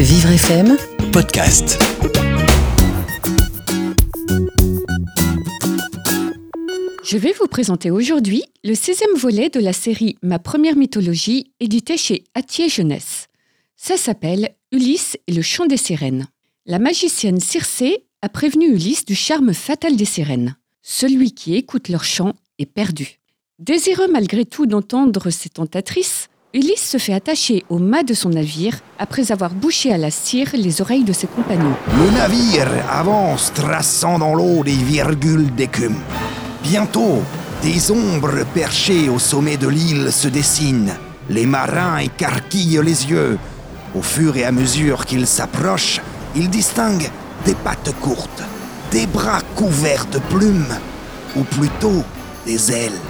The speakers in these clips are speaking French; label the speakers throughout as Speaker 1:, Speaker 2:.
Speaker 1: Vivre FM
Speaker 2: podcast.
Speaker 3: Je vais vous présenter aujourd'hui le sixième volet de la série Ma première mythologie, édité chez Atier Jeunesse. Ça s'appelle Ulysse et le chant des sirènes. La magicienne Circé a prévenu Ulysse du charme fatal des sirènes. Celui qui écoute leur chant est perdu. Désireux malgré tout d'entendre ses tentatrices, Ulysse se fait attacher au mât de son navire après avoir bouché à la cire les oreilles de ses compagnons.
Speaker 4: Le navire avance traçant dans l'eau des virgules d'écume. Bientôt, des ombres perchées au sommet de l'île se dessinent. Les marins écarquillent les yeux. Au fur et à mesure qu'ils s'approchent, ils distinguent des pattes courtes, des bras couverts de plumes, ou plutôt des ailes.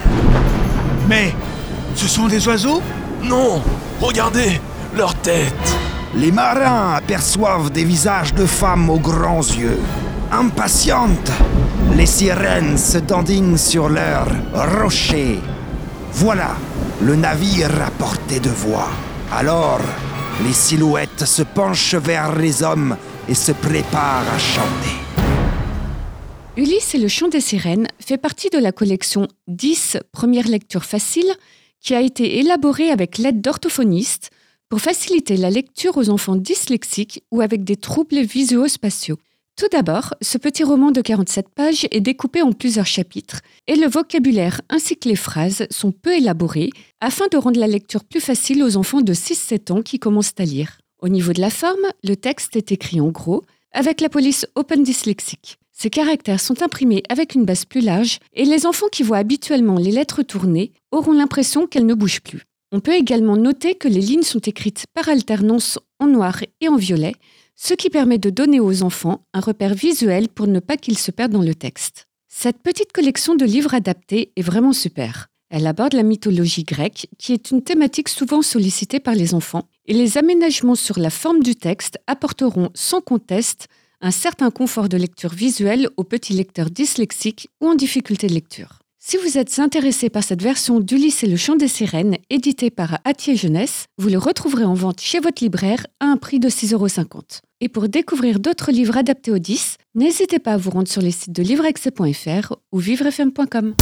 Speaker 5: Mais ce sont des oiseaux?
Speaker 2: Non Regardez Leur tête
Speaker 4: Les marins aperçoivent des visages de femmes aux grands yeux. Impatientes, les sirènes se dandinent sur leurs rochers. Voilà le navire à portée de voix. Alors, les silhouettes se penchent vers les hommes et se préparent à chanter.
Speaker 3: Ulysse et le chant des sirènes fait partie de la collection 10 premières lectures faciles qui a été élaborée avec l'aide d'orthophonistes pour faciliter la lecture aux enfants dyslexiques ou avec des troubles visuo-spatiaux. Tout d'abord, ce petit roman de 47 pages est découpé en plusieurs chapitres et le vocabulaire ainsi que les phrases sont peu élaborés afin de rendre la lecture plus facile aux enfants de 6-7 ans qui commencent à lire. Au niveau de la forme, le texte est écrit en gros avec la police Open Dyslexique. Ces caractères sont imprimés avec une base plus large et les enfants qui voient habituellement les lettres tournées auront l'impression qu'elles ne bougent plus. On peut également noter que les lignes sont écrites par alternance en noir et en violet, ce qui permet de donner aux enfants un repère visuel pour ne pas qu'ils se perdent dans le texte. Cette petite collection de livres adaptés est vraiment super. Elle aborde la mythologie grecque, qui est une thématique souvent sollicitée par les enfants, et les aménagements sur la forme du texte apporteront sans conteste un certain confort de lecture visuelle aux petits lecteurs dyslexiques ou en difficulté de lecture. Si vous êtes intéressé par cette version d'Ulysse et le chant des sirènes, édité par Atier Jeunesse, vous le retrouverez en vente chez votre libraire à un prix de 6,50 euros. Et pour découvrir d'autres livres adaptés aux 10, n'hésitez pas à vous rendre sur les sites de livreexcès.fr ou vivrefm.com.